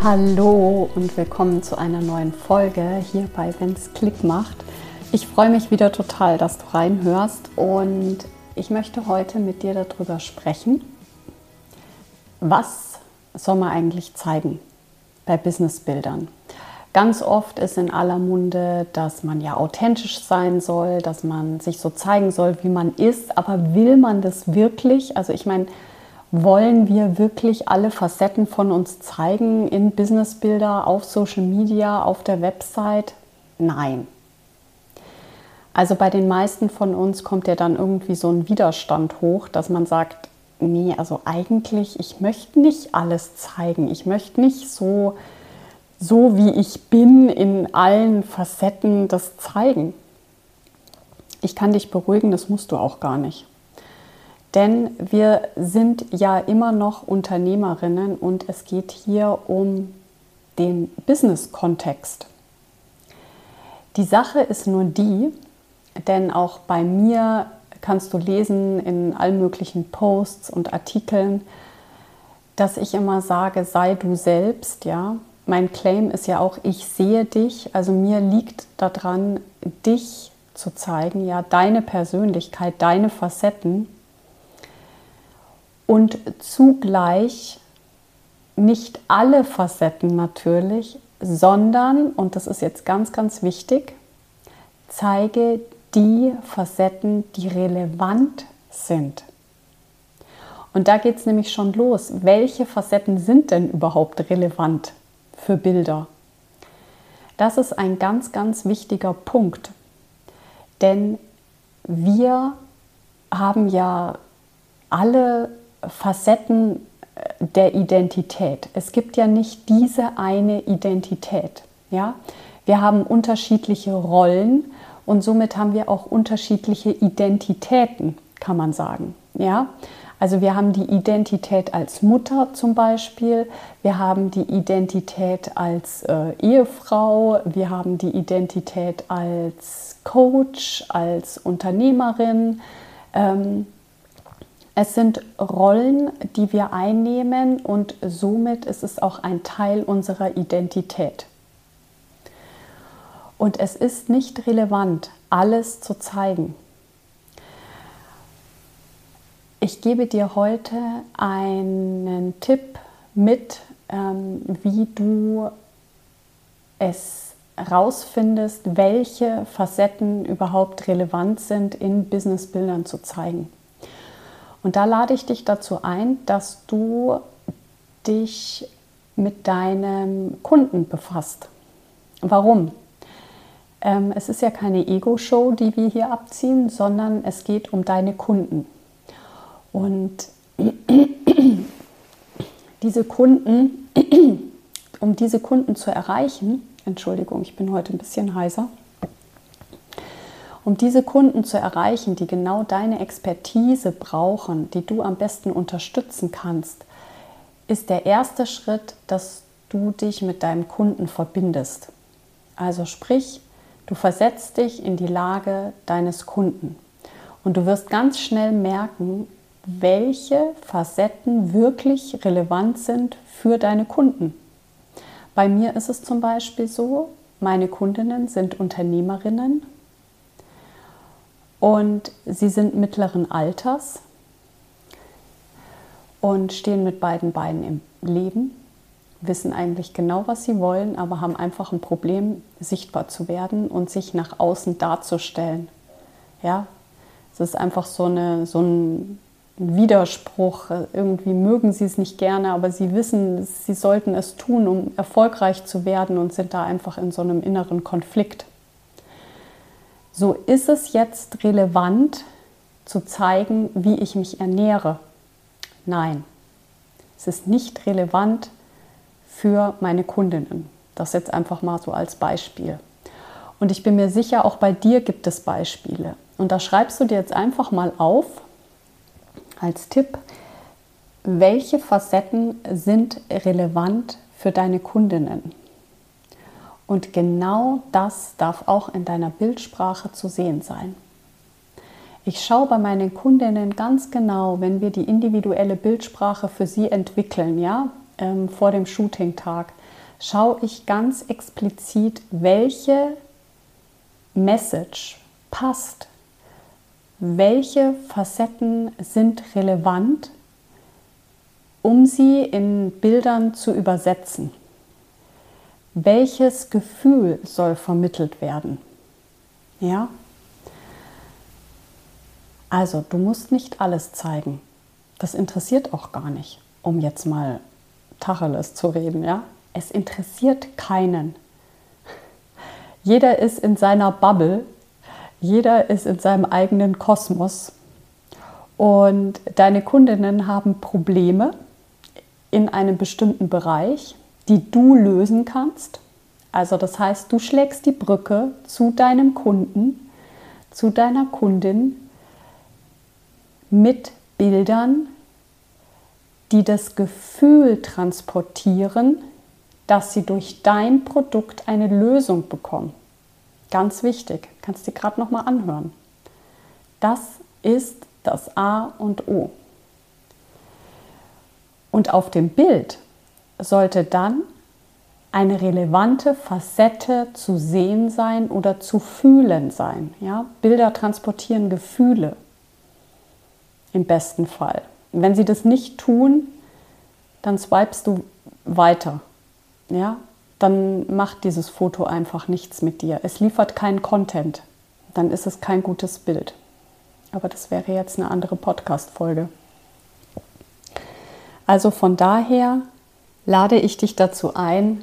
Hallo und willkommen zu einer neuen Folge hier bei Wenn's Klick macht. Ich freue mich wieder total, dass du reinhörst und ich möchte heute mit dir darüber sprechen, was soll man eigentlich zeigen bei Businessbildern. Ganz oft ist in aller Munde, dass man ja authentisch sein soll, dass man sich so zeigen soll, wie man ist, aber will man das wirklich? Also ich meine, wollen wir wirklich alle Facetten von uns zeigen in Businessbilder, auf Social Media, auf der Website? Nein. Also bei den meisten von uns kommt ja dann irgendwie so ein Widerstand hoch, dass man sagt, nee, also eigentlich, ich möchte nicht alles zeigen. Ich möchte nicht so, so wie ich bin, in allen Facetten das zeigen. Ich kann dich beruhigen, das musst du auch gar nicht. Denn wir sind ja immer noch Unternehmerinnen und es geht hier um den Business-Kontext. Die Sache ist nur die, denn auch bei mir kannst du lesen in allen möglichen Posts und Artikeln, dass ich immer sage, sei du selbst, ja. Mein Claim ist ja auch, ich sehe dich, also mir liegt daran, dich zu zeigen, ja, deine Persönlichkeit, deine Facetten und zugleich nicht alle Facetten natürlich, sondern, und das ist jetzt ganz, ganz wichtig, zeige die Facetten, die relevant sind. Und da geht es nämlich schon los. Welche Facetten sind denn überhaupt relevant für Bilder? Das ist ein ganz, ganz wichtiger Punkt. Denn wir haben ja alle Facetten äh, der Identität. Es gibt ja nicht diese eine Identität. Ja? Wir haben unterschiedliche Rollen und somit haben wir auch unterschiedliche Identitäten, kann man sagen. Ja? Also wir haben die Identität als Mutter zum Beispiel, wir haben die Identität als äh, Ehefrau, wir haben die Identität als Coach, als Unternehmerin. Ähm, es sind Rollen, die wir einnehmen und somit ist es auch ein Teil unserer Identität. Und es ist nicht relevant, alles zu zeigen. Ich gebe dir heute einen Tipp mit, ähm, wie du es rausfindest, welche Facetten überhaupt relevant sind, in Businessbildern zu zeigen. Und da lade ich dich dazu ein, dass du dich mit deinem Kunden befasst. Warum? Ähm, es ist ja keine Ego-Show, die wir hier abziehen, sondern es geht um deine Kunden. Und diese Kunden, um diese Kunden zu erreichen, Entschuldigung, ich bin heute ein bisschen heiser, um diese Kunden zu erreichen, die genau deine Expertise brauchen, die du am besten unterstützen kannst, ist der erste Schritt, dass du dich mit deinem Kunden verbindest. Also sprich, du versetzt dich in die Lage deines Kunden und du wirst ganz schnell merken, welche Facetten wirklich relevant sind für deine Kunden. Bei mir ist es zum Beispiel so, meine Kundinnen sind Unternehmerinnen und sie sind mittleren Alters und stehen mit beiden Beinen im Leben, wissen eigentlich genau, was sie wollen, aber haben einfach ein Problem, sichtbar zu werden und sich nach außen darzustellen. Ja, es ist einfach so, eine, so ein Widerspruch. Irgendwie mögen sie es nicht gerne, aber sie wissen, sie sollten es tun, um erfolgreich zu werden und sind da einfach in so einem inneren Konflikt. So ist es jetzt relevant zu zeigen, wie ich mich ernähre? Nein, es ist nicht relevant für meine Kundinnen. Das jetzt einfach mal so als Beispiel. Und ich bin mir sicher, auch bei dir gibt es Beispiele. Und da schreibst du dir jetzt einfach mal auf, als Tipp, welche Facetten sind relevant für deine Kundinnen. Und genau das darf auch in deiner Bildsprache zu sehen sein. Ich schaue bei meinen Kundinnen ganz genau, wenn wir die individuelle Bildsprache für sie entwickeln, ja, ähm, vor dem Shooting-Tag, schaue ich ganz explizit, welche Message passt, welche Facetten sind relevant, um sie in Bildern zu übersetzen. Welches Gefühl soll vermittelt werden? Ja, also, du musst nicht alles zeigen. Das interessiert auch gar nicht, um jetzt mal Tacheles zu reden, ja? Es interessiert keinen. Jeder ist in seiner Bubble, jeder ist in seinem eigenen Kosmos und deine Kundinnen haben Probleme in einem bestimmten Bereich, die du lösen kannst. Also das heißt, du schlägst die Brücke zu deinem Kunden, zu deiner Kundin mit Bildern, die das Gefühl transportieren, dass sie durch dein Produkt eine Lösung bekommen. Ganz wichtig, kannst du gerade noch mal anhören. Das ist das A und O. Und auf dem Bild sollte dann eine relevante Facette zu sehen sein oder zu fühlen sein. Ja? Bilder transportieren Gefühle im besten Fall. wenn sie das nicht tun, dann swipest du weiter. Ja? Dann macht dieses Foto einfach nichts mit dir. Es liefert keinen Content. Dann ist es kein gutes Bild. Aber das wäre jetzt eine andere Podcast-Folge. Also von daher lade ich dich dazu ein,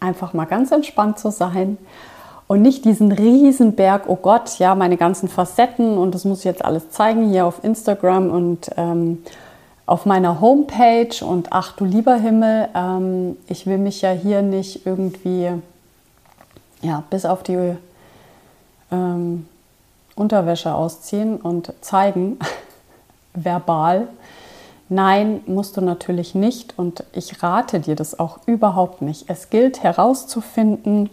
einfach mal ganz entspannt zu sein und nicht diesen Riesenberg, oh Gott, ja, meine ganzen Facetten und das muss ich jetzt alles zeigen hier auf Instagram und ähm, auf meiner Homepage und ach du lieber Himmel, ähm, ich will mich ja hier nicht irgendwie, ja, bis auf die ähm, Unterwäsche ausziehen und zeigen, verbal. Nein, musst du natürlich nicht und ich rate dir das auch überhaupt nicht. Es gilt herauszufinden,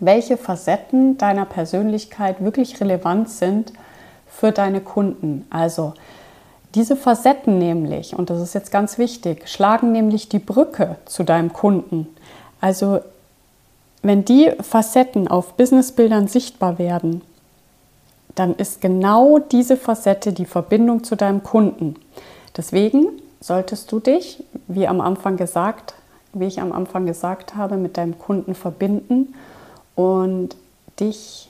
welche Facetten deiner Persönlichkeit wirklich relevant sind für deine Kunden. Also diese Facetten nämlich, und das ist jetzt ganz wichtig, schlagen nämlich die Brücke zu deinem Kunden. Also wenn die Facetten auf Businessbildern sichtbar werden, dann ist genau diese Facette die Verbindung zu deinem Kunden. Deswegen solltest du dich, wie am Anfang gesagt, wie ich am Anfang gesagt habe, mit deinem Kunden verbinden und dich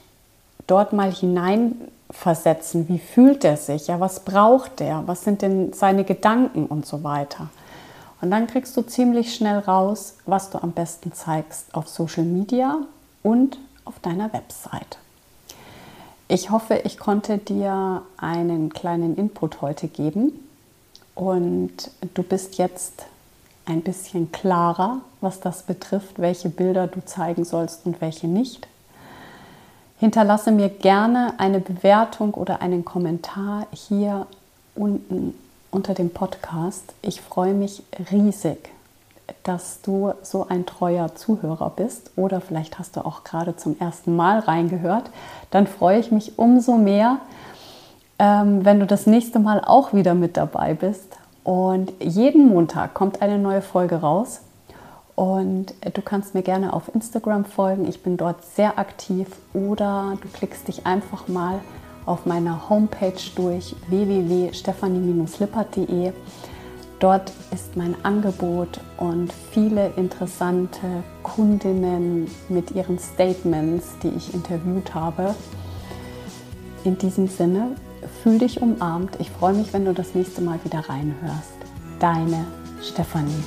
dort mal hineinversetzen. Wie fühlt er sich? Ja, was braucht er? Was sind denn seine Gedanken und so weiter? Und dann kriegst du ziemlich schnell raus, was du am besten zeigst auf Social Media und auf deiner Website. Ich hoffe, ich konnte dir einen kleinen Input heute geben und du bist jetzt ein bisschen klarer, was das betrifft, welche Bilder du zeigen sollst und welche nicht. Hinterlasse mir gerne eine Bewertung oder einen Kommentar hier unten unter dem Podcast. Ich freue mich riesig, dass du so ein treuer Zuhörer bist oder vielleicht hast du auch gerade zum ersten Mal reingehört. Dann freue ich mich umso mehr, ähm, wenn du das nächste Mal auch wieder mit dabei bist und jeden Montag kommt eine neue Folge raus. Und du kannst mir gerne auf Instagram folgen. Ich bin dort sehr aktiv. Oder du klickst dich einfach mal auf meiner Homepage durch www.stefanie-lippert.de. Dort ist mein Angebot und viele interessante Kundinnen mit ihren Statements, die ich interviewt habe. In diesem Sinne Fühl dich umarmt. Ich freue mich, wenn du das nächste Mal wieder reinhörst. Deine Stefanie.